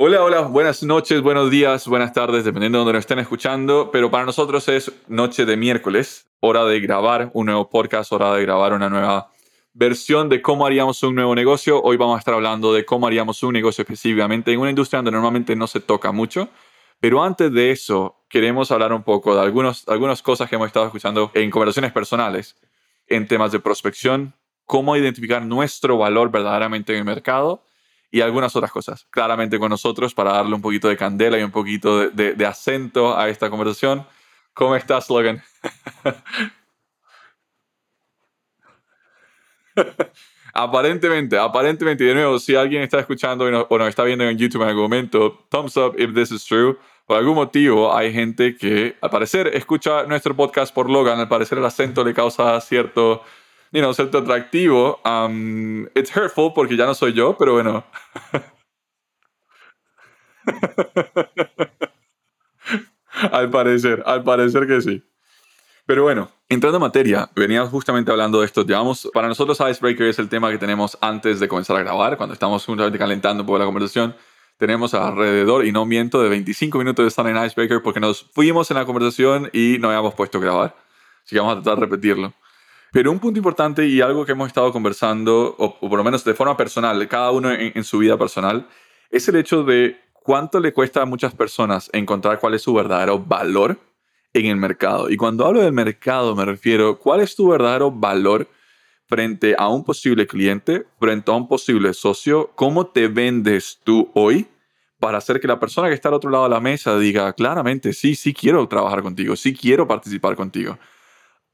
Hola, hola, buenas noches, buenos días, buenas tardes, dependiendo de donde nos estén escuchando, pero para nosotros es noche de miércoles, hora de grabar un nuevo podcast, hora de grabar una nueva versión de cómo haríamos un nuevo negocio. Hoy vamos a estar hablando de cómo haríamos un negocio específicamente en una industria donde normalmente no se toca mucho. Pero antes de eso, queremos hablar un poco de algunos, algunas cosas que hemos estado escuchando en conversaciones personales, en temas de prospección, cómo identificar nuestro valor verdaderamente en el mercado y algunas otras cosas. Claramente con nosotros para darle un poquito de candela y un poquito de, acento a esta conversación. ¿Cómo estás, Logan? aparentemente, aparentemente, de nuevo, si alguien está escuchando o nos está viendo en YouTube en algún momento, thumbs up if this is true. Por algún motivo hay gente que al parecer escucha nuestro podcast por Logan, al parecer el acento le causa cierto you know, cierto atractivo. Um, it's hurtful porque ya no soy yo, pero bueno. al parecer, al parecer que sí. Pero bueno, entrando en materia, veníamos justamente hablando de esto. Llevamos, para nosotros Icebreaker es el tema que tenemos antes de comenzar a grabar, cuando estamos justamente calentando un poco la conversación. Tenemos alrededor, y no miento, de 25 minutos de estar en Icebreaker porque nos fuimos en la conversación y no habíamos puesto a grabar. Así que vamos a tratar de repetirlo. Pero un punto importante y algo que hemos estado conversando, o, por lo menos de forma personal, cada uno en, su vida personal, es el hecho de cuánto le cuesta a muchas personas encontrar cuál es su verdadero valor en el mercado. Y cuando hablo del mercado me refiero, ¿cuál es tu verdadero valor frente a un posible cliente, frente a un posible socio? ¿Cómo te vendes tú hoy para hacer que la persona que está al otro lado de la mesa diga claramente, sí, sí quiero trabajar contigo, sí quiero participar contigo?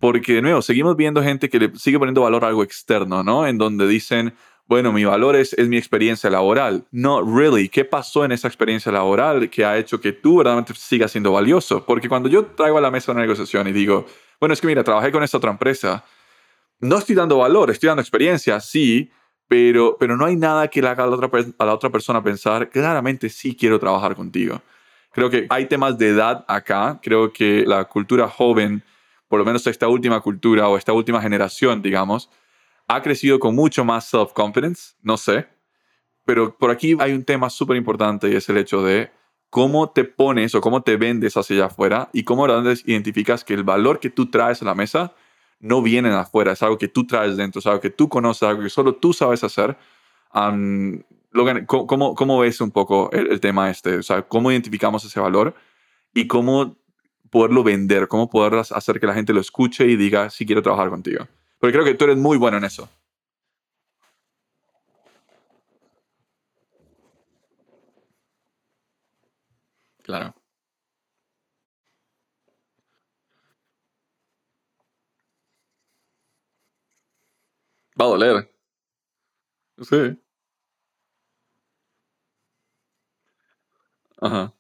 Porque, de nuevo, seguimos viendo gente que le sigue poniendo valor a algo externo, ¿no? En donde dicen, bueno, mi valor es, es mi experiencia laboral. No, really, ¿qué pasó en esa experiencia laboral que ha hecho que tú verdaderamente sigas siendo valioso? Porque cuando yo traigo a la mesa una negociación y digo, bueno, es que mira, trabajé con esta otra empresa, no estoy dando valor, estoy dando experiencia, sí, pero, pero no hay nada que le haga a la, otra, a la otra persona pensar, claramente sí quiero trabajar contigo. Creo que hay temas de edad acá, creo que la cultura joven por lo menos esta última cultura o esta última generación, digamos, ha crecido con mucho más self-confidence, no sé, pero por aquí hay un tema súper importante y es el hecho de cómo te pones o cómo te vendes hacia allá afuera y cómo identificas que el valor que tú traes a la mesa no viene de afuera, es algo que tú traes dentro, es algo que tú conoces, algo que solo tú sabes hacer. Logan, ¿cómo, ¿cómo, ves un poco el, el, tema este? O sea, ¿cómo identificamos ese valor y cómo poderlo vender, cómo poder hacer que la gente lo escuche y diga, si quiero trabajar contigo. Porque creo que tú eres muy bueno en eso. Claro. Va a doler. Sí. Ajá.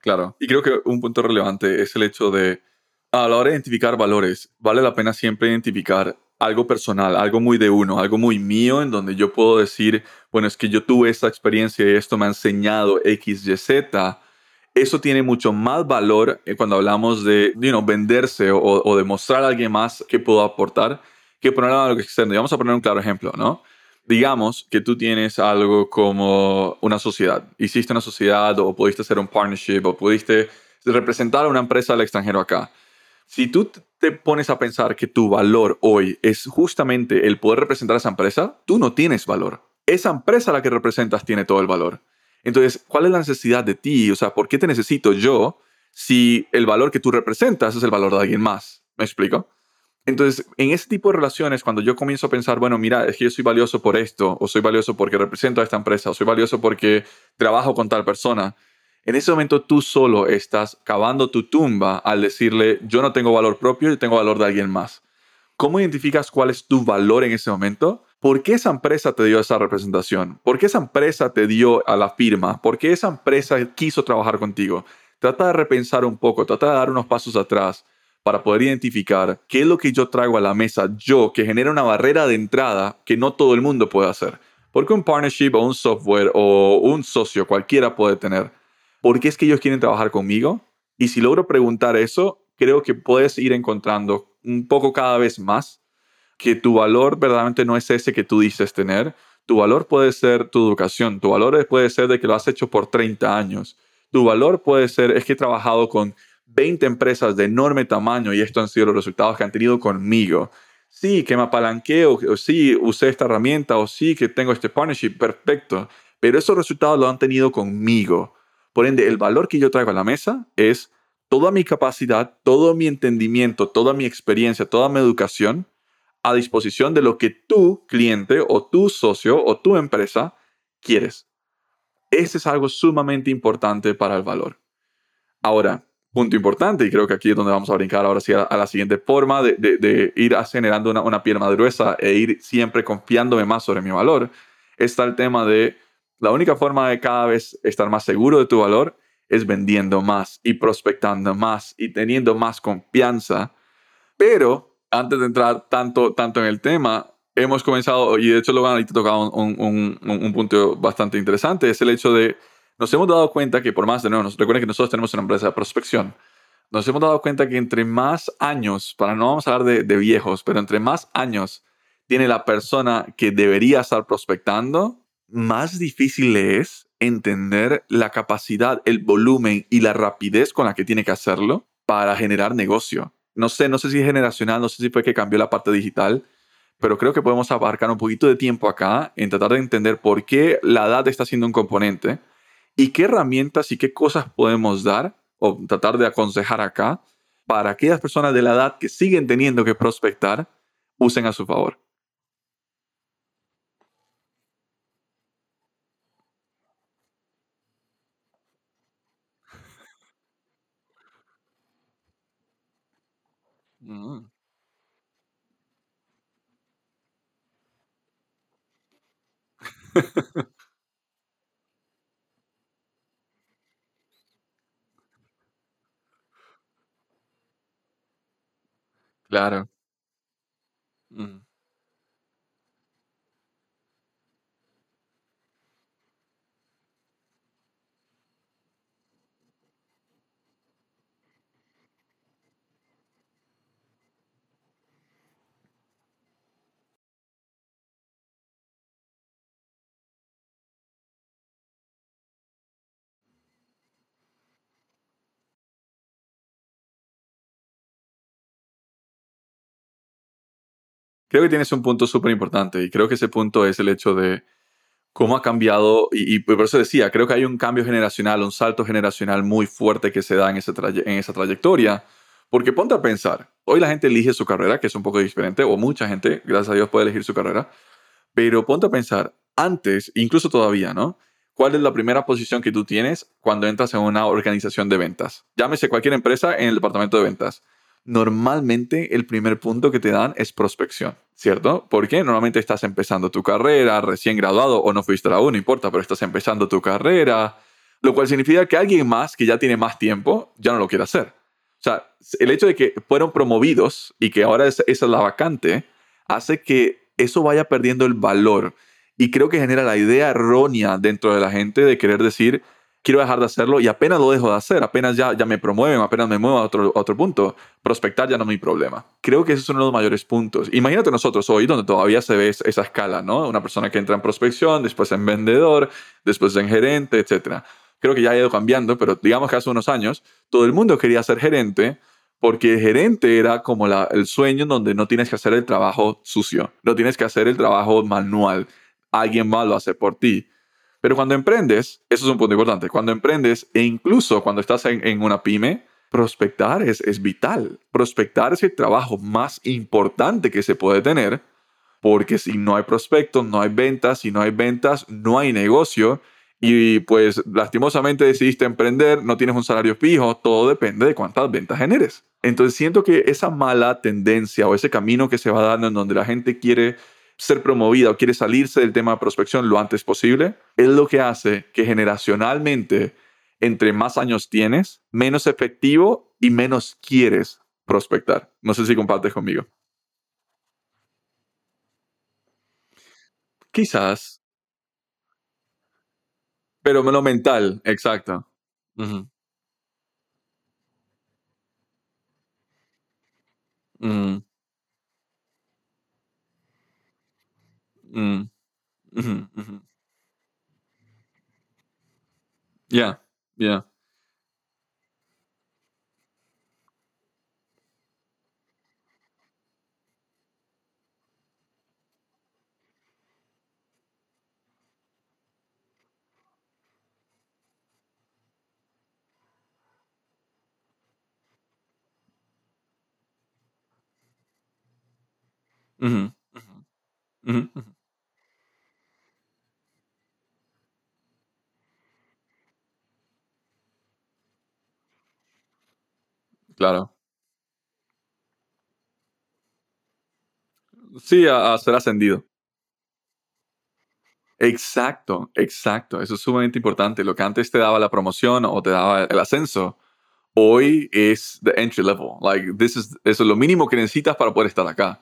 Claro. Y creo que un punto relevante es el hecho de, a la hora de identificar valores, vale la pena siempre identificar algo personal, algo muy de uno, algo muy mío, en donde yo puedo decir, bueno, es que yo tuve esta experiencia y esto me ha enseñado X, Y, Z. Eso tiene mucho más valor eh, cuando hablamos de you venderse o, demostrar a alguien más qué puedo aportar que poner algo externo. Y vamos a poner un claro ejemplo, ¿no? Digamos que tú tienes algo como una sociedad. Hiciste una sociedad o pudiste hacer un partnership o pudiste representar a una empresa al extranjero acá. Si tú te pones a pensar que tu valor hoy es justamente el poder representar a esa empresa, tú no tienes valor. Esa empresa a la que representas tiene todo el valor. Entonces, ¿cuál es la necesidad de ti? O sea, ¿por qué te necesito yo si el valor que tú representas es el valor de alguien más? ¿Me explico? Entonces, en ese tipo de relaciones, cuando yo comienzo a pensar, bueno, mira, es que yo soy valioso por esto, o soy valioso porque represento a esta empresa, o soy valioso porque trabajo con tal persona, en ese momento tú solo estás cavando tu tumba al decirle, yo no tengo valor propio, yo tengo valor de alguien más. ¿Cómo identificas cuál es tu valor en ese momento? ¿Por qué esa empresa te dio esa representación? ¿Por qué esa empresa te dio a la firma? ¿Por qué esa empresa quiso trabajar contigo? Trata de repensar un poco, trata de dar unos pasos atrás para poder identificar qué es lo que yo traigo a la mesa, yo, que genera una barrera de entrada que no todo el mundo puede hacer. Porque un partnership o un software o un socio cualquiera puede tener. ¿Por qué es que ellos quieren trabajar conmigo? Y si logro preguntar eso, creo que puedes ir encontrando un poco cada vez más que tu valor verdaderamente no es ese que tú dices tener. Tu valor puede ser tu educación, tu valor puede ser de que lo has hecho por 30 años. Tu valor puede ser, es que he trabajado con 20 empresas de enorme tamaño y estos han sido los resultados que han tenido conmigo. Sí, que me apalanqueo, o sí, usé esta herramienta, o sí, que tengo este partnership, perfecto. Pero esos resultados lo han tenido conmigo. Por ende, el valor que yo traigo a la mesa es toda mi capacidad, todo mi entendimiento, toda mi experiencia, toda mi educación a disposición de lo que tu cliente o tu socio o tu empresa quieres. Ese es algo sumamente importante para el valor. Ahora, punto importante, y creo que aquí es donde vamos a brincar ahora sí a, la siguiente forma de, ir generando una, una más gruesa e ir siempre confiándome más sobre mi valor, está el tema de la única forma de cada vez estar más seguro de tu valor es vendiendo más y prospectando más y teniendo más confianza. Pero antes de entrar tanto, tanto en el tema, hemos comenzado, y de hecho Logan ahorita tocado un, un, un, punto bastante interesante, es el hecho de, nos hemos dado cuenta que por más de nuevo, recuerden que nosotros tenemos una empresa de prospección, nos hemos dado cuenta que entre más años, para no vamos a hablar de viejos, pero entre más años tiene la persona que debería estar prospectando, más difícil es entender la capacidad, el volumen y la rapidez con la que tiene que hacerlo para generar negocio. No sé, no sé si es generacional, no sé si fue que cambió la parte digital, pero creo que podemos abarcar un poquito de tiempo acá en tratar de entender por qué la edad está siendo un componente y qué herramientas y qué cosas podemos dar o tratar de aconsejar acá para aquellas personas de la edad que siguen teniendo que prospectar usen a su favor. Claro. Creo que tienes un punto súper importante y creo que ese punto es el hecho de cómo ha cambiado, y, por eso decía, creo que hay un cambio generacional, un salto generacional muy fuerte que se da en, ese en esa trayectoria, porque ponte a pensar, hoy la gente elige su carrera, que es un poco diferente, o mucha gente, gracias a Dios, puede elegir su carrera, pero ponte a pensar, antes, incluso todavía, ¿no? ¿Cuál es la primera posición que tú tienes cuando entras en una organización de ventas? Llámese cualquier empresa en el departamento de ventas normalmente el primer punto que te dan es prospección, ¿cierto? Porque normalmente estás empezando tu carrera, recién graduado o no fuiste aún, no importa, pero estás empezando tu carrera, lo cual significa que alguien más que ya tiene más tiempo ya no lo quiere hacer. O sea, el hecho de que fueron promovidos y que ahora esa es la vacante hace que eso vaya perdiendo el valor y creo que genera la idea errónea dentro de la gente de querer decir, quiero dejar de hacerlo y apenas lo dejo de hacer, apenas ya, ya me promueven, apenas me muevo a otro, otro punto, prospectar ya no es mi problema. Creo que ese es uno de los mayores puntos. Imagínate nosotros hoy donde todavía se ve esa escala, ¿no? Una persona que entra en prospección, después en vendedor, después en gerente, etc. Creo que ya ha ido cambiando, pero digamos que hace unos años todo el mundo quería ser gerente porque el gerente era como la, el sueño donde no tienes que hacer el trabajo sucio, no tienes que hacer el trabajo manual, alguien más lo hace por ti. Pero cuando emprendes, eso es un punto importante, cuando emprendes e incluso cuando estás en, una pyme, prospectar es, es vital. Prospectar es el trabajo más importante que se puede tener, porque si no hay prospectos, no hay ventas, si no hay ventas, no hay negocio. Y pues lastimosamente decidiste emprender, no tienes un salario fijo, todo depende de cuántas ventas generes. Entonces siento que esa mala tendencia o ese camino que se va dando en donde la gente quiere ser promovida o quiere salirse del tema de prospección lo antes posible, es lo que hace que generacionalmente, entre más años tienes, menos efectivo y menos quieres prospectar. No sé si compartes conmigo. Quizás, pero lo mental, exacto. Ujú, ujú. Ya, ya. Ujú, ujú, ujú, ujú. Claro. Sí, a, a ser ascendido. Exacto, exacto. Eso es sumamente importante. Lo que antes te daba la promoción o te daba el ascenso, hoy es the entry level. Like, eso es lo mínimo que necesitas para poder estar acá.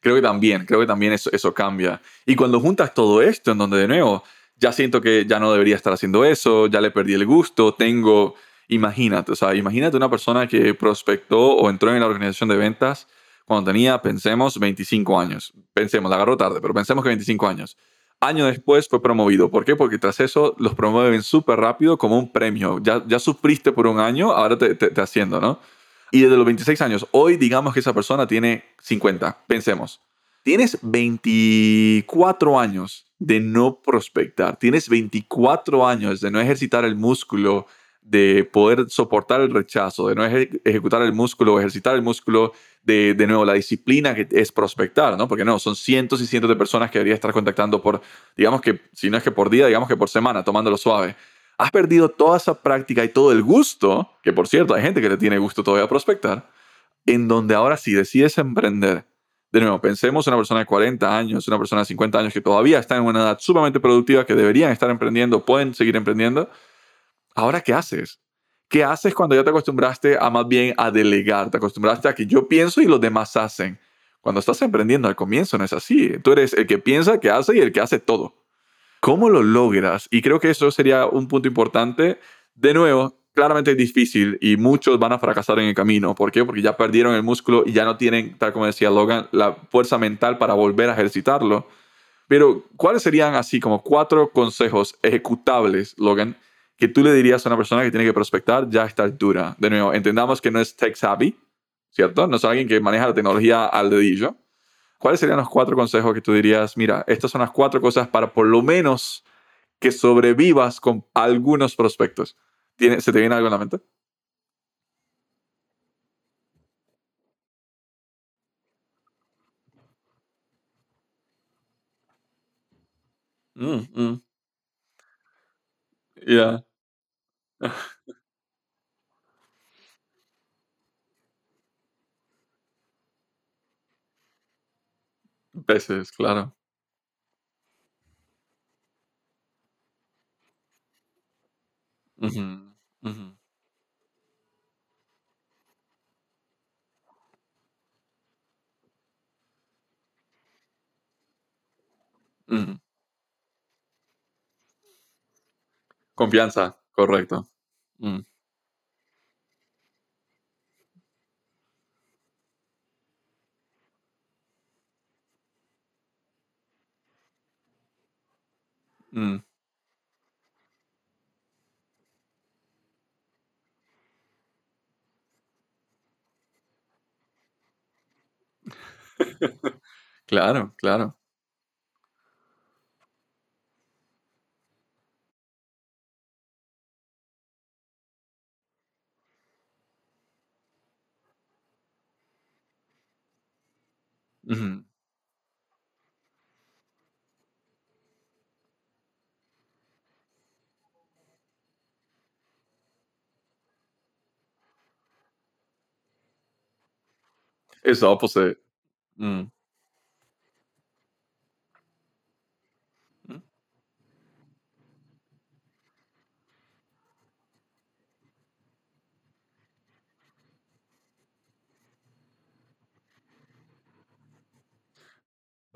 Creo que también, creo que también eso, eso cambia. Y cuando juntas todo esto, en donde de nuevo, ya siento que ya no debería estar haciendo eso, ya le perdí el gusto, tengo, imagínate, o sea, imagínate una persona que prospectó o entró en la organización de ventas cuando tenía, pensemos, 25 años. Pensemos, la agarró tarde, pero pensemos que 25 años. Año después fue promovido. ¿Por qué? Porque tras eso los promueven súper rápido como un premio. Ya, ya sufriste por un año, ahora te, te, te asciendo, ¿no? Y desde los 26 años, hoy digamos que esa persona tiene 50, pensemos. Tienes 24 años de no prospectar, tienes 24 años de no ejercitar el músculo, de poder soportar el rechazo, de no eje- ejecutar el músculo, ejercitar el músculo, de, de nuevo la disciplina que es prospectar, ¿no? Porque no, son cientos y cientos de personas que debería estar contactando por, digamos que, si no es que por día, digamos que por semana, tomándolo suave. Has perdido toda esa práctica y todo el gusto, que por cierto, hay gente que le tiene gusto todavía a prospectar, en donde ahora si decides emprender, de nuevo, pensemos en una persona de 40 años, una persona de 50 años que todavía está en una edad sumamente productiva, que deberían estar emprendiendo, pueden seguir emprendiendo. Ahora, ¿qué haces? ¿Qué haces cuando ya te acostumbraste a más bien a delegar? Te acostumbraste a que yo pienso y los demás hacen. Cuando estás emprendiendo al comienzo no es así. Tú eres el que piensa, que hace y el que hace todo. ¿Cómo lo logras? Y creo que eso sería un punto importante. De nuevo, claramente es difícil y muchos van a fracasar en el camino. ¿Por qué? Porque ya perdieron el músculo y ya no tienen, tal como decía Logan, la fuerza mental para volver a ejercitarlo. Pero, ¿cuáles serían así como cuatro consejos ejecutables, Logan, que tú le dirías a una persona que tiene que prospectar ya a esta altura? De nuevo, entendamos que no es tech savvy, ¿cierto? No es alguien que maneja la tecnología al dedillo. ¿Cuáles serían los cuatro consejos que tú dirías, mira, estas son las cuatro cosas para por lo menos que sobrevivas con algunos prospectos? ¿Tiene, ¿Se te viene algo en la mente? Mm, mm, ya. Veces, claro. Ujú, ujú, ujú. Confianza, correcto. Mm, mm. Claro, claro. Ujú. It's opposite. Mm,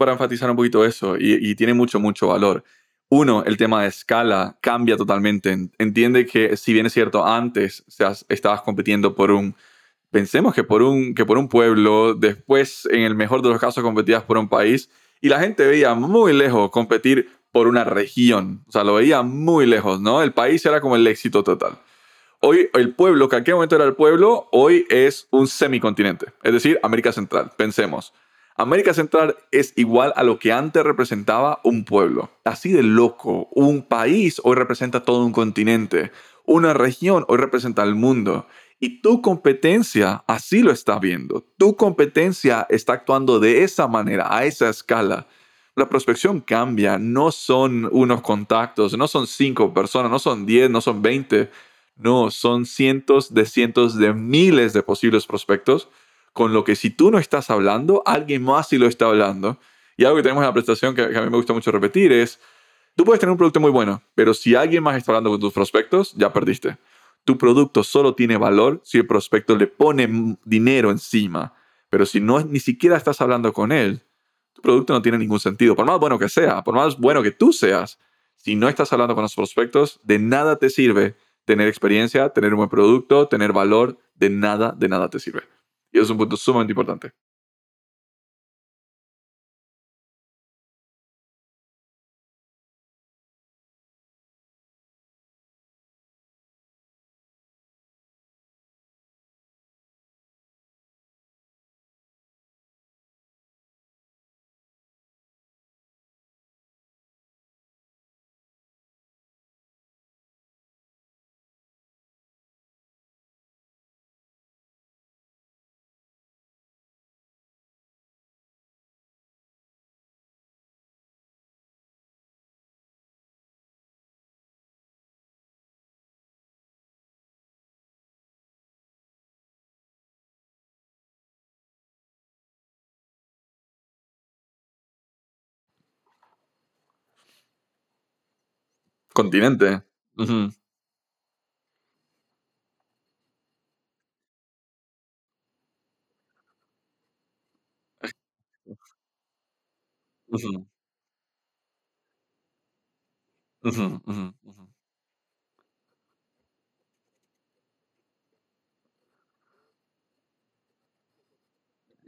para enfatizar un poquito eso, y, tiene mucho, mucho valor. Uno, el tema de escala cambia totalmente. Entiende que si bien es cierto, antes seas, estabas compitiendo por un, pensemos que por un, que por un pueblo, después en el mejor de los casos competías por un país, y la gente veía muy lejos competir por una región, o sea, lo veía muy lejos, ¿no? El país era como el éxito total. Hoy el pueblo, que en aquel momento era el pueblo, hoy es un semicontinente, es decir, América Central. Pensemos, América Central es igual a lo que antes representaba un pueblo. Así de loco, un país hoy representa todo un continente, una región hoy representa el mundo. Y tu competencia así lo está viendo. Tu competencia está actuando de esa manera, a esa escala. La prospección cambia, no son unos contactos, no son cinco personas, no son diez, no son veinte no, son cientos de cientos de miles de posibles prospectos, con lo que si tú no estás hablando, alguien más sí lo está hablando. Y algo que tenemos en la presentación que, a mí me gusta mucho repetir es, tú puedes tener un producto muy bueno, pero si alguien más está hablando con tus prospectos, ya perdiste. Tu producto solo tiene valor si el prospecto le pone dinero encima. Pero si no ni siquiera estás hablando con él, tu producto no tiene ningún sentido. Por más bueno que sea, por más bueno que tú seas, si no estás hablando con los prospectos, de nada te sirve tener experiencia, tener un buen producto, tener valor, de nada, de nada te sirve. Y es un punto sumamente importante. Continente. Ujú.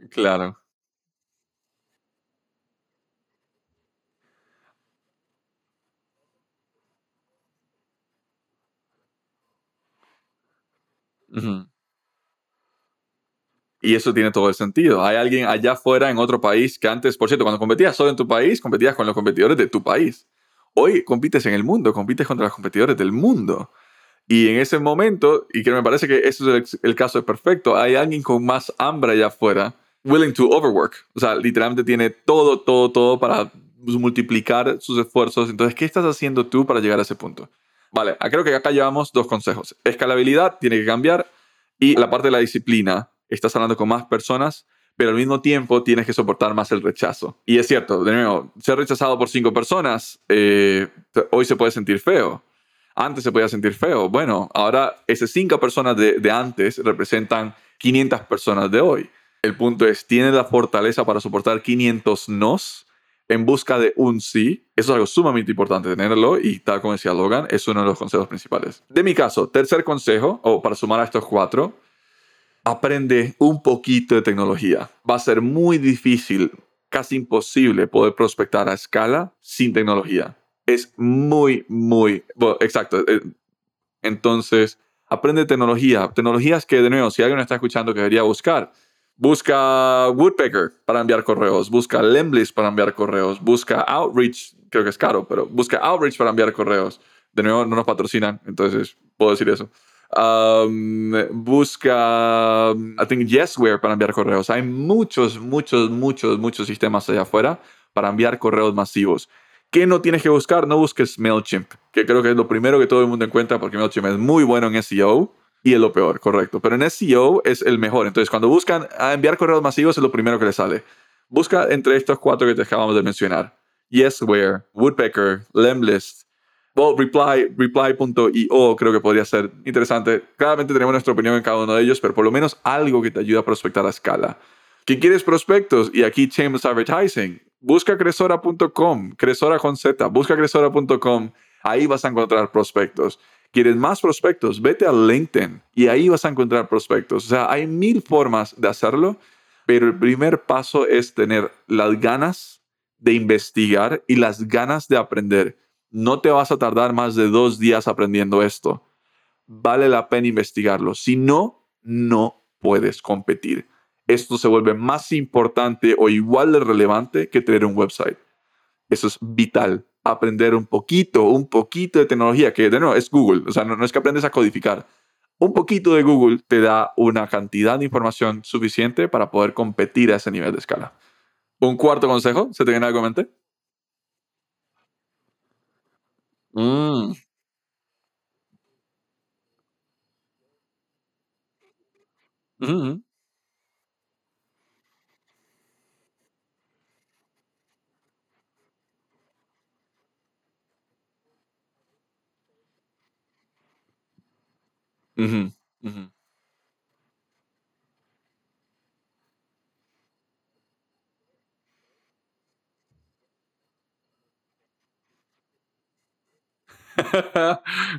Claro. Y eso tiene todo el sentido. Hay alguien allá afuera en otro país que antes, por cierto, cuando competías solo en tu país, competías con los competidores de tu país. Hoy compites en el mundo, compites contra los competidores del mundo. Y en ese momento, y que me parece que ese es el, el caso perfecto, hay alguien con más hambre allá afuera, willing to overwork. O sea, literalmente tiene todo, todo, todo para multiplicar sus esfuerzos. Entonces, ¿qué estás haciendo tú para llegar a ese punto? Vale, creo que acá llevamos dos consejos. Escalabilidad tiene que cambiar y la parte de la disciplina. Estás hablando con más personas, pero al mismo tiempo tienes que soportar más el rechazo. Y es cierto, de nuevo, ser rechazado por cinco personas eh, hoy se puede sentir feo. Antes se podía sentir feo. Bueno, ahora esas cinco personas de, de antes representan 500 personas de hoy. El punto es, ¿tienes la fortaleza para soportar 500 nos en busca de un sí? Eso es algo sumamente importante tenerlo y tal como decía Logan, es uno de los consejos principales. De mi caso, tercer consejo, o para sumar a estos cuatro, aprende un poquito de tecnología. Va a ser muy difícil, casi imposible poder prospectar a escala sin tecnología. Es muy, muy, exacto. eh, Entonces, aprende tecnología. Tecnologías que, de nuevo, si alguien está escuchando que debería buscar, busca Woodpecker para enviar correos, busca Lemlist para enviar correos, busca Outreach, creo que es caro, pero busca Outreach para enviar correos. De nuevo, no nos patrocinan, entonces puedo decir eso. Um, busca, I think, Yesware para enviar correos. Hay muchos, muchos, muchos, muchos sistemas allá afuera para enviar correos masivos. ¿Qué no tienes que buscar? No busques MailChimp, que creo que es lo primero que todo el mundo encuentra porque MailChimp es muy bueno en SEO y es lo peor, correcto. Pero en SEO es el mejor. Entonces, cuando buscan a enviar correos masivos es lo primero que les sale. Busca entre estos cuatro que te acabamos de mencionar. Yesware, Woodpecker, Lemlist, well, Reply, Reply.io creo que podría ser interesante. Claramente tenemos nuestra opinión en cada uno de ellos, pero por lo menos algo que te ayude a prospectar a escala. ¿Qué quieres prospectos? Y aquí Shameless Advertising. Busca cresora.com, cresora con Z, busca cresora.com, ahí vas a encontrar prospectos. ¿Quieres más prospectos? Vete a LinkedIn y ahí vas a encontrar prospectos. O sea, hay mil formas de hacerlo, pero el primer paso es tener las ganas de investigar y las ganas de aprender. No te vas a tardar más de dos días aprendiendo esto. Vale la pena investigarlo. Si no, no puedes competir esto se vuelve más importante o igual de relevante que tener un website. Eso es vital. Aprender un poquito, un poquito de tecnología, que de nuevo es Google. O sea, no, es que aprendes a codificar. Un poquito de Google te da una cantidad de información suficiente para poder competir a ese nivel de escala. Un cuarto consejo, ¿se te viene algo a mente? Mm. Ujú, ujú.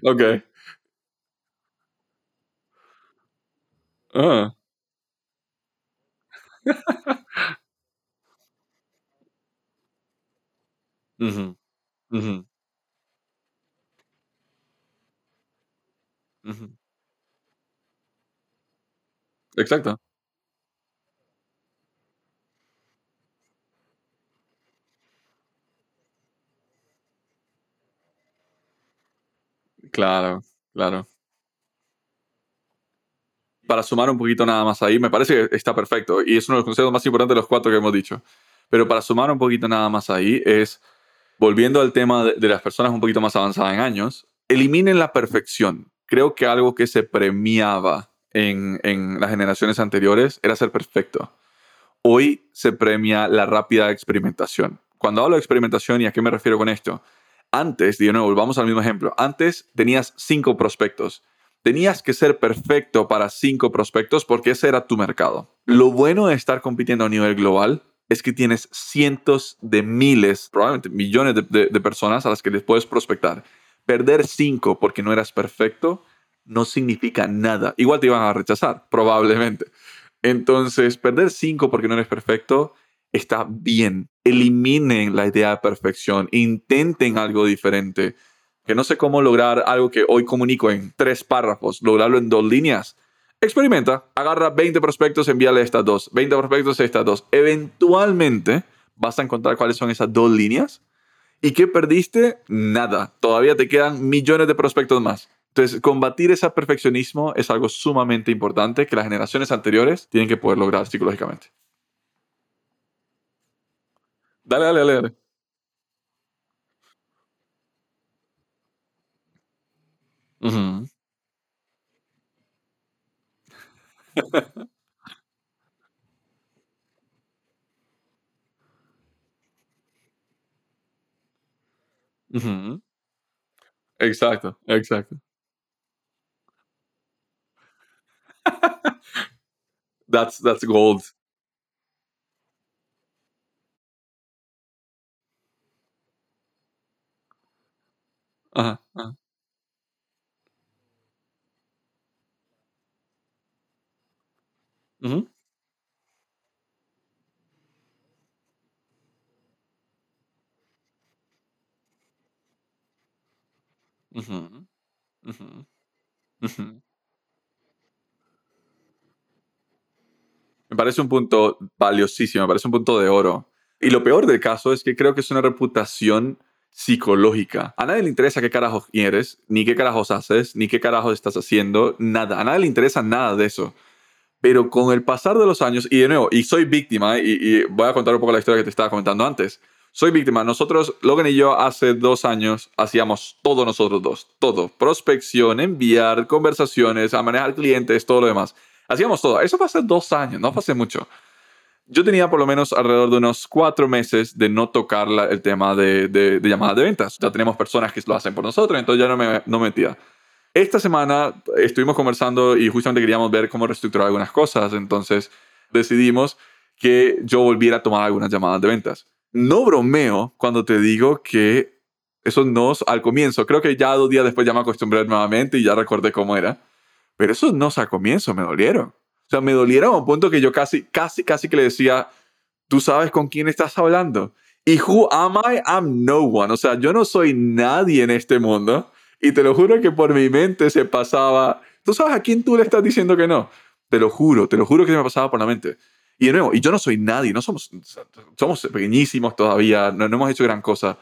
Ok. Ah. Ujú, ujú, ujú. Exacto. Claro, claro. Para sumar un poquito nada más ahí, me parece que está perfecto y es uno de los consejos más importantes de los cuatro que hemos dicho. Pero para sumar un poquito nada más ahí es, volviendo al tema de, de las personas un poquito más avanzadas en años, eliminen la perfección. Creo que algo que se premiaba en, las generaciones anteriores era ser perfecto. Hoy se premia la rápida experimentación. Cuando hablo de experimentación, ¿y a qué me refiero con esto? Antes, de nuevo, volvamos al mismo ejemplo. Antes tenías cinco prospectos. Tenías que ser perfecto para cinco prospectos porque ese era tu mercado. Lo bueno de estar compitiendo a nivel global es que tienes cientos de miles, probablemente millones de- de personas a las que les puedes prospectar. Perder cinco porque no eras perfecto no significa nada. Igual te iban a rechazar, probablemente. Entonces, perder cinco porque no eres perfecto está bien. Eliminen la idea de perfección, intenten algo diferente. Que no sé cómo lograr algo que hoy comunico en tres párrafos, lograrlo en dos líneas. Experimenta, agarra 20 prospectos, envíale estas dos, 20 prospectos, estas dos. Eventualmente vas a encontrar cuáles son esas dos líneas. ¿Y qué perdiste? Nada. Todavía te quedan millones de prospectos más. Entonces, combatir ese perfeccionismo es algo sumamente importante que las generaciones anteriores tienen que poder lograr psicológicamente. Dale, dale, dale, dale. Exacto, exacto. That's, that's gold. Ajá, ajá. Ujú, ujú, ujú, ujú. Me parece un punto valiosísimo, me parece un punto de oro. Y lo peor del caso es que creo que es una reputación psicológica. A nadie le interesa qué carajos quieres, ni qué carajos haces, ni qué carajos estás haciendo, nada. A nadie le interesa nada de eso. Pero con el pasar de los años, y de nuevo, y soy víctima, y, y voy a contar un poco la historia que te estaba comentando antes. Soy víctima. Nosotros, Logan y yo, hace dos años hacíamos todo nosotros dos. Todo. Prospección, enviar, conversaciones, a manejar clientes, todo lo demás. Hacíamos todo. Eso fue hace dos años, no fue hace mucho. Yo tenía por lo menos alrededor de unos cuatro meses de no tocar la- el tema de, de, de llamadas de ventas. Ya tenemos personas que lo hacen por nosotros, entonces ya no me, no me metía. Esta semana estuvimos conversando y justamente queríamos ver cómo reestructurar algunas cosas, entonces decidimos que yo volviera a tomar algunas llamadas de ventas. no bromeo cuando te digo que esos nos al comienzo, creo que ya dos días después ya me acostumbré nuevamente y ya recordé cómo era, pero esos nos al comienzo me dolieron. O sea, me dolieron a un punto que yo casi, casi, casi que le decía, tú sabes con quién estás hablando. Y who am I? I'm no one. O sea, yo no soy nadie en este mundo. Y te lo juro que por mi mente se pasaba, ¿tú sabes a quién tú le estás diciendo que no? Te lo juro, te lo juro que se me pasaba por la mente. Y de nuevo, y yo no soy nadie, no somos, somos pequeñísimos todavía, no, no hemos hecho gran cosa.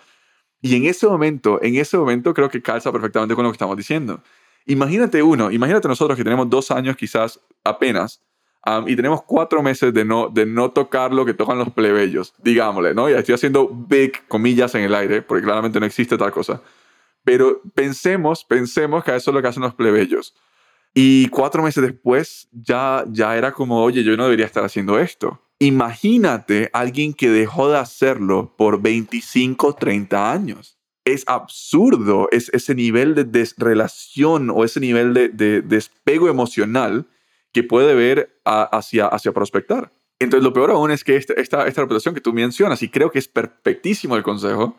Y en ese momento, en ese momento creo que calza perfectamente con lo que estamos diciendo. Imagínate uno, imagínate nosotros que tenemos dos años quizás apenas y tenemos cuatro meses de no, de no tocar lo que tocan los plebeyos, digámosle, ¿no? Ya estoy haciendo big comillas en el aire, porque claramente no existe tal cosa. Pero pensemos, pensemos que eso es lo que hacen los plebeyos. Y cuatro meses después ya, ya era como, oye, yo no debería estar haciendo esto. Imagínate alguien que dejó de hacerlo por 25, 30 años. Es absurdo es ese nivel de desrelación o ese nivel de, de despego emocional que puede ver hacia, prospectar. Entonces, lo peor aún es que esta, esta, reputación que tú mencionas, y creo que es perfectísimo el consejo,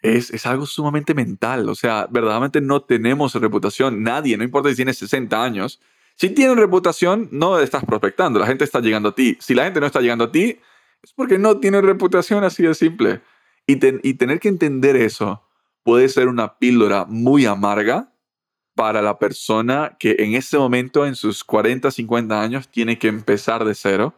es, es algo sumamente mental. O sea, verdaderamente no tenemos reputación. Nadie, no importa si tienes 60 años, si tienes reputación, no estás prospectando. La gente está llegando a ti. Si la gente no está llegando a ti, es porque no tiene reputación así de simple. Y, y tener que entender eso puede ser una píldora muy amarga para la persona que en ese momento, en sus 40, 50 años, tiene que empezar de cero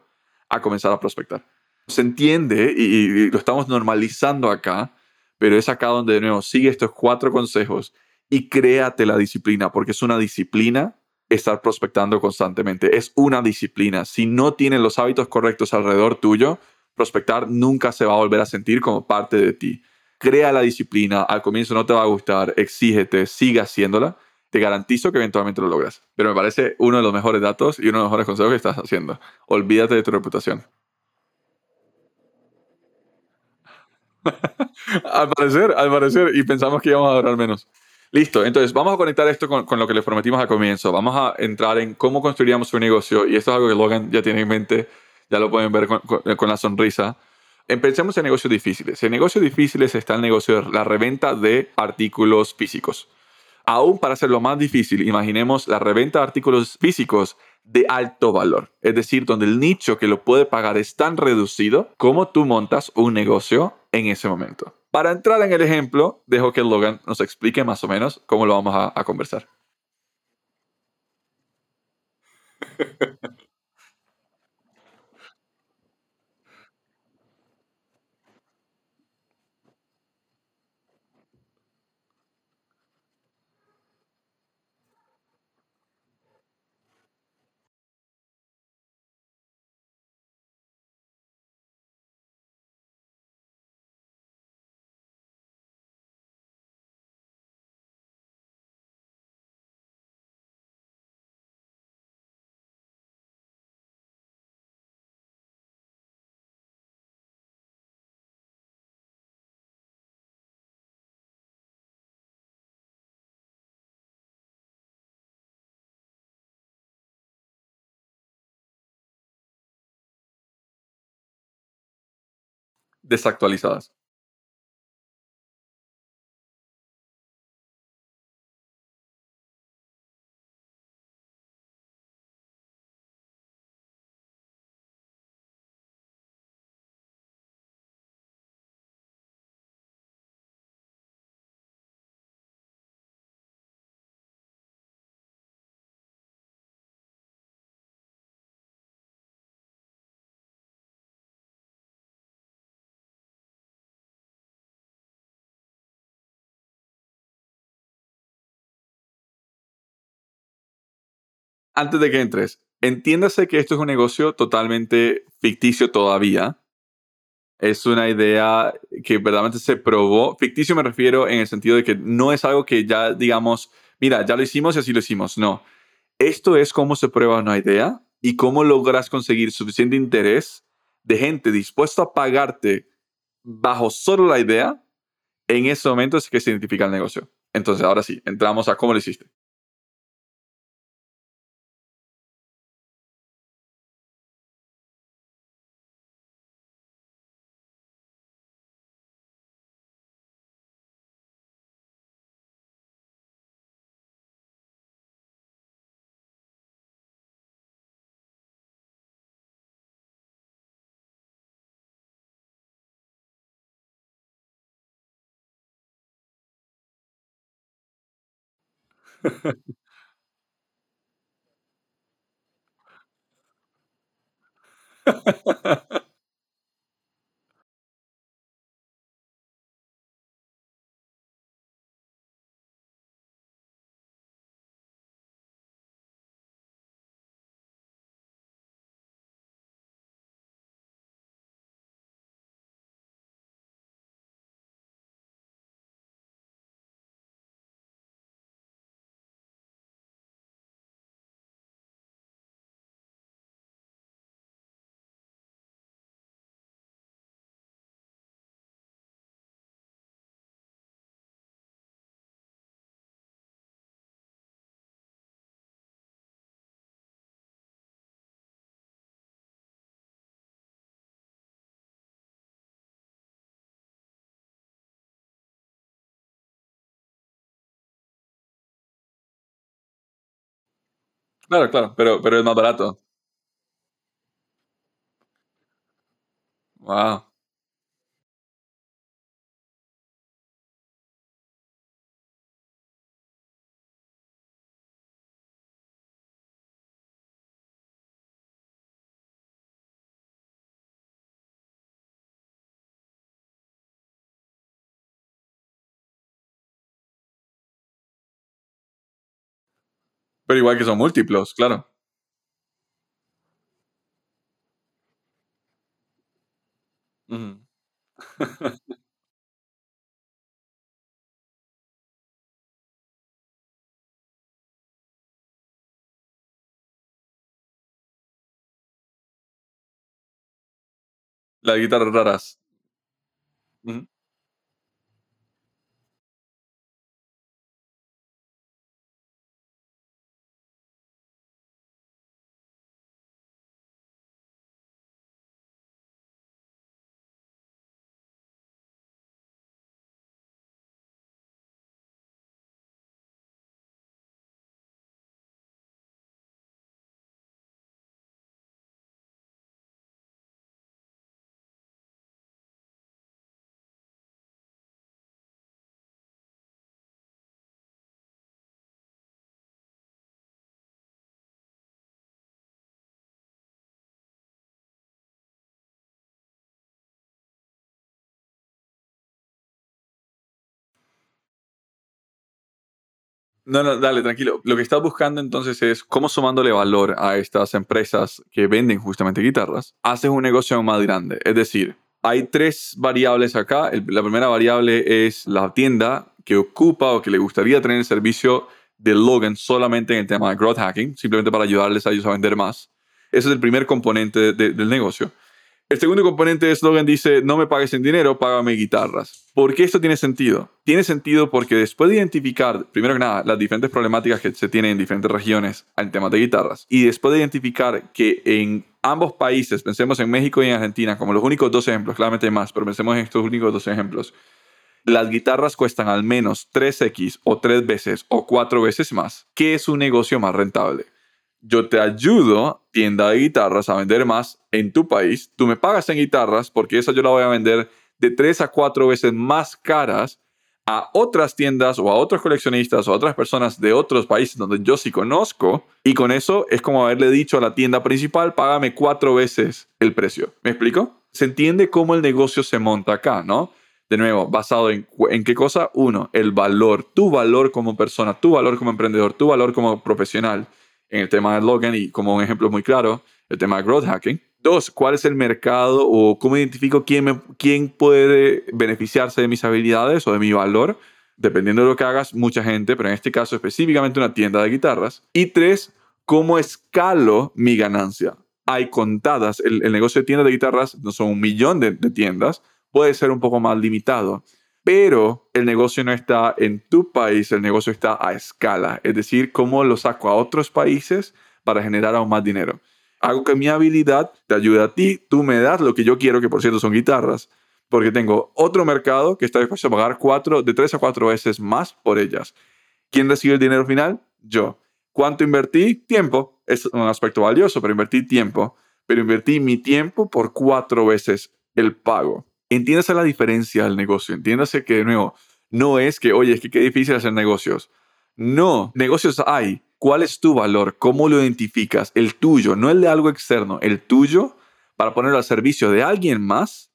a comenzar a prospectar. Se entiende y, lo estamos normalizando acá, pero es acá donde de nuevo sigue estos cuatro consejos y créate la disciplina, porque es una disciplina estar prospectando constantemente. Es una disciplina. Si no tienes los hábitos correctos alrededor tuyo, prospectar nunca se va a volver a sentir como parte de ti. Crea la disciplina. Al comienzo no te va a gustar, exígete, sigue haciéndola te garantizo que eventualmente lo logras. Pero me parece uno de los mejores datos y uno de los mejores consejos que estás haciendo. Olvídate de tu reputación. al parecer, al parecer, y pensamos que íbamos a durar menos. Listo, entonces vamos a conectar esto con, con, lo que les prometimos al comienzo. Vamos a entrar en cómo construiríamos un negocio, y esto es algo que Logan ya tiene en mente, ya lo pueden ver con, con la sonrisa. Empecemos en negocios difíciles. En negocios difíciles está el negocio de la reventa de artículos físicos. Aún para hacerlo más difícil, imaginemos la reventa de artículos físicos de alto valor, es decir, donde el nicho que lo puede pagar es tan reducido como tú montas un negocio en ese momento. Para entrar en el ejemplo, dejo que Logan nos explique más o menos cómo lo vamos a, a conversar. desactualizadas. Antes de que entres, entiéndase que esto es un negocio totalmente ficticio todavía. Es una idea que verdaderamente se probó. Ficticio me refiero en el sentido de que no es algo que ya digamos, mira, ya lo hicimos y así lo hicimos. No. Esto es cómo se prueba una idea y cómo logras conseguir suficiente interés de gente dispuesta a pagarte bajo solo la idea. En ese momento es que se identifica el negocio. Entonces, ahora sí, entramos a cómo lo hiciste. Ha ha ha ha. Claro, claro, pero, pero es más barato. Wow. Pero igual que son múltiplos, claro. Ujú. Las guitarras raras. No, no, dale, tranquilo. Lo que estás buscando entonces es cómo sumándole valor a estas empresas que venden justamente guitarras, haces un negocio más grande. Es decir, hay tres variables acá. El- la primera variable es la tienda que ocupa o que le gustaría tener el servicio de Logan solamente en el tema de growth hacking, simplemente para ayudarles a ellos a vender más. Ese es el primer componente de- del negocio. El segundo componente de Slogan dice, no me pagues en dinero, págame guitarras. ¿Por qué esto tiene sentido? Tiene sentido porque después de identificar, primero que nada, las diferentes problemáticas que se tienen en diferentes regiones en temas de guitarras, y después de identificar que en ambos países, pensemos en México y en Argentina como los únicos dos ejemplos, claramente más, pero pensemos en estos únicos dos ejemplos, las guitarras cuestan al menos 3x o 3 veces o 4 veces más, ¿qué es un negocio más rentable? Yo te ayudo, tienda de guitarras, a vender más en tu país. Tú me pagas en guitarras porque esa yo la voy a vender de 3 a 4 veces más caras a otras tiendas o a otros coleccionistas o a otras personas de otros países donde yo sí conozco. Y con eso es como haberle dicho a la tienda principal, págame cuatro veces el precio. ¿Me explico? Se entiende cómo el negocio se monta acá, ¿no? De nuevo, basado en, en qué cosa? Uno, el valor, tu valor como persona, tu valor como emprendedor, tu valor como profesional en el tema de Logan y como un ejemplo muy claro, el tema de growth hacking. Dos, ¿cuál es el mercado o cómo identifico quién, me- quién puede beneficiarse de mis habilidades o de mi valor? Dependiendo de lo que hagas, mucha gente, pero en este caso específicamente una tienda de guitarras. Y tres, ¿cómo escalo mi ganancia? Hay contadas, el, el negocio de tiendas de guitarras no son un millón de, de tiendas, puede ser un poco más limitado pero el negocio no está en tu país, el negocio está a escala, es decir, cómo lo saco a otros países para generar aún más dinero. Hago que mi habilidad te ayude a ti, tú me das lo que yo quiero, que por cierto son guitarras, porque tengo otro mercado que está dispuesto a pagar cuatro, de tres a cuatro veces más por ellas. ¿Quién recibe el dinero final? Yo. ¿Cuánto invertí? Tiempo. Es un aspecto valioso, pero invertí tiempo. Pero invertí mi tiempo por cuatro veces el pago. Entiéndase la diferencia del negocio. Entiéndase que, de nuevo, no es que, oye, es que qué difícil hacer negocios. No, negocios hay. ¿Cuál es tu valor? ¿Cómo lo identificas? El tuyo, no el de algo externo, el tuyo para ponerlo al servicio de alguien más,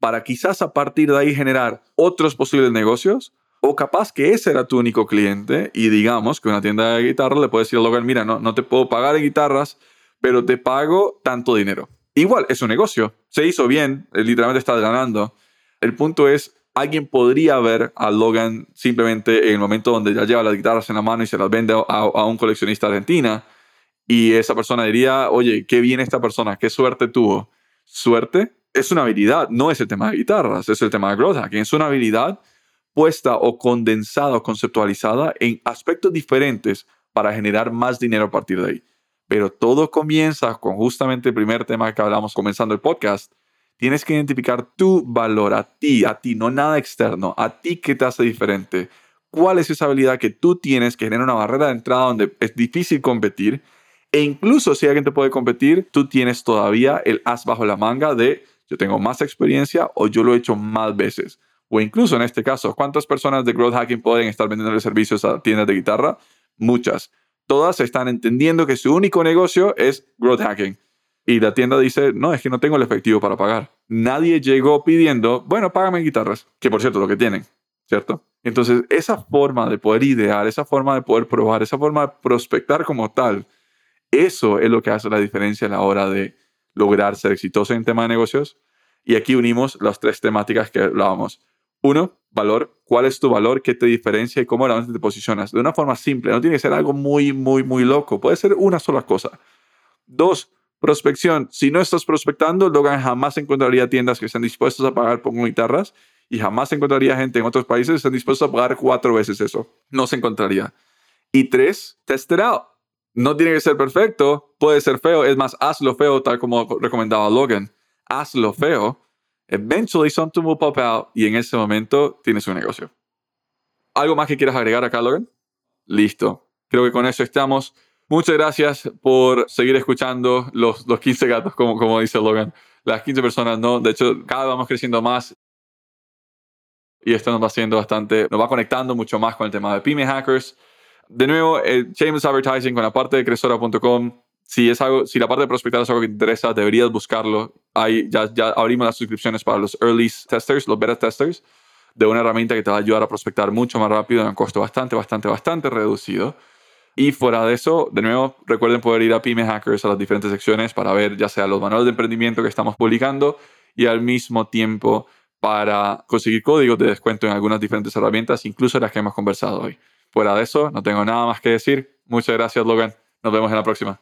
para quizás a partir de ahí generar otros posibles negocios, o capaz que ese era tu único cliente y digamos que una tienda de guitarra le puede decir al local, mira, no, no te puedo pagar en guitarras, pero te pago tanto dinero. Igual, es un negocio. Se hizo bien, eh, literalmente estás ganando. El punto es, alguien podría ver a Logan simplemente en el momento donde ya lleva las guitarras en la mano y se las vende a, a un coleccionista argentina y esa persona diría, oye, qué bien esta persona, qué suerte tuvo. Suerte es una habilidad, no es el tema de guitarras, es el tema de growth. Es una habilidad puesta o condensada o conceptualizada en aspectos diferentes para generar más dinero a partir de ahí. Pero todo comienza con justamente el primer tema que hablamos comenzando el podcast. Tienes que identificar tu valor a ti, a ti, no nada externo, a ti que te hace diferente. ¿Cuál es esa habilidad que tú tienes que genera una barrera de entrada donde es difícil competir? E incluso si alguien te puede competir, tú tienes todavía el as bajo la manga de yo tengo más experiencia o yo lo he hecho más veces. O incluso en este caso, ¿cuántas personas de growth hacking pueden estar vendiendo servicios a tiendas de guitarra? Muchas todas están entendiendo que su único negocio es growth hacking. Y la tienda dice, no, es que no tengo el efectivo para pagar. Nadie llegó pidiendo, bueno, págame guitarras, que por cierto lo que tienen, ¿cierto? Entonces, esa forma de poder idear, esa forma de poder probar, esa forma de prospectar como tal, eso es lo que hace la diferencia a la hora de lograr ser exitoso en tema de negocios. Y aquí unimos las tres temáticas que hablábamos. Uno, valor. ¿Cuál es tu valor? ¿Qué te diferencia y cómo realmente te posicionas? De una forma simple. No tiene que ser algo muy, muy, muy loco. Puede ser una sola cosa. Dos, prospección. Si no estás prospectando, Logan jamás encontraría tiendas que estén dispuestas a pagar por guitarras y jamás encontraría gente en otros países que estén dispuestos a pagar cuatro veces eso. No se encontraría. Y tres, test it out. No tiene que ser perfecto, puede ser feo. Es más, hazlo feo, tal como recomendaba Logan. Hazlo feo Eventually something will pop out y en ese momento tienes un negocio. ¿Algo más que quieras agregar acá, Logan? Listo. Creo que con eso estamos. Muchas gracias por seguir escuchando los, los 15 gatos, como, como dice Logan. Las 15 personas, ¿no? De hecho, cada vez vamos creciendo más y esto nos va haciendo bastante, nos va conectando mucho más con el tema de Pyme Hackers. De nuevo, el Shameless Advertising con la parte de Cresora.com si si la parte de prospectar es algo que te interesa, deberías buscarlo. Ya, ya abrimos las suscripciones para los early testers, los beta testers, de una herramienta que te va a ayudar a prospectar mucho más rápido en un costo bastante, bastante, bastante reducido. Y fuera de eso, de nuevo, recuerden poder ir a Pyme Hackers a las diferentes secciones para ver ya sea los manuales de emprendimiento que estamos publicando y al mismo tiempo para conseguir códigos de descuento en algunas diferentes herramientas, incluso las que hemos conversado hoy. Fuera de eso, no tengo nada más que decir. Muchas gracias, Logan. Nos vemos en la próxima.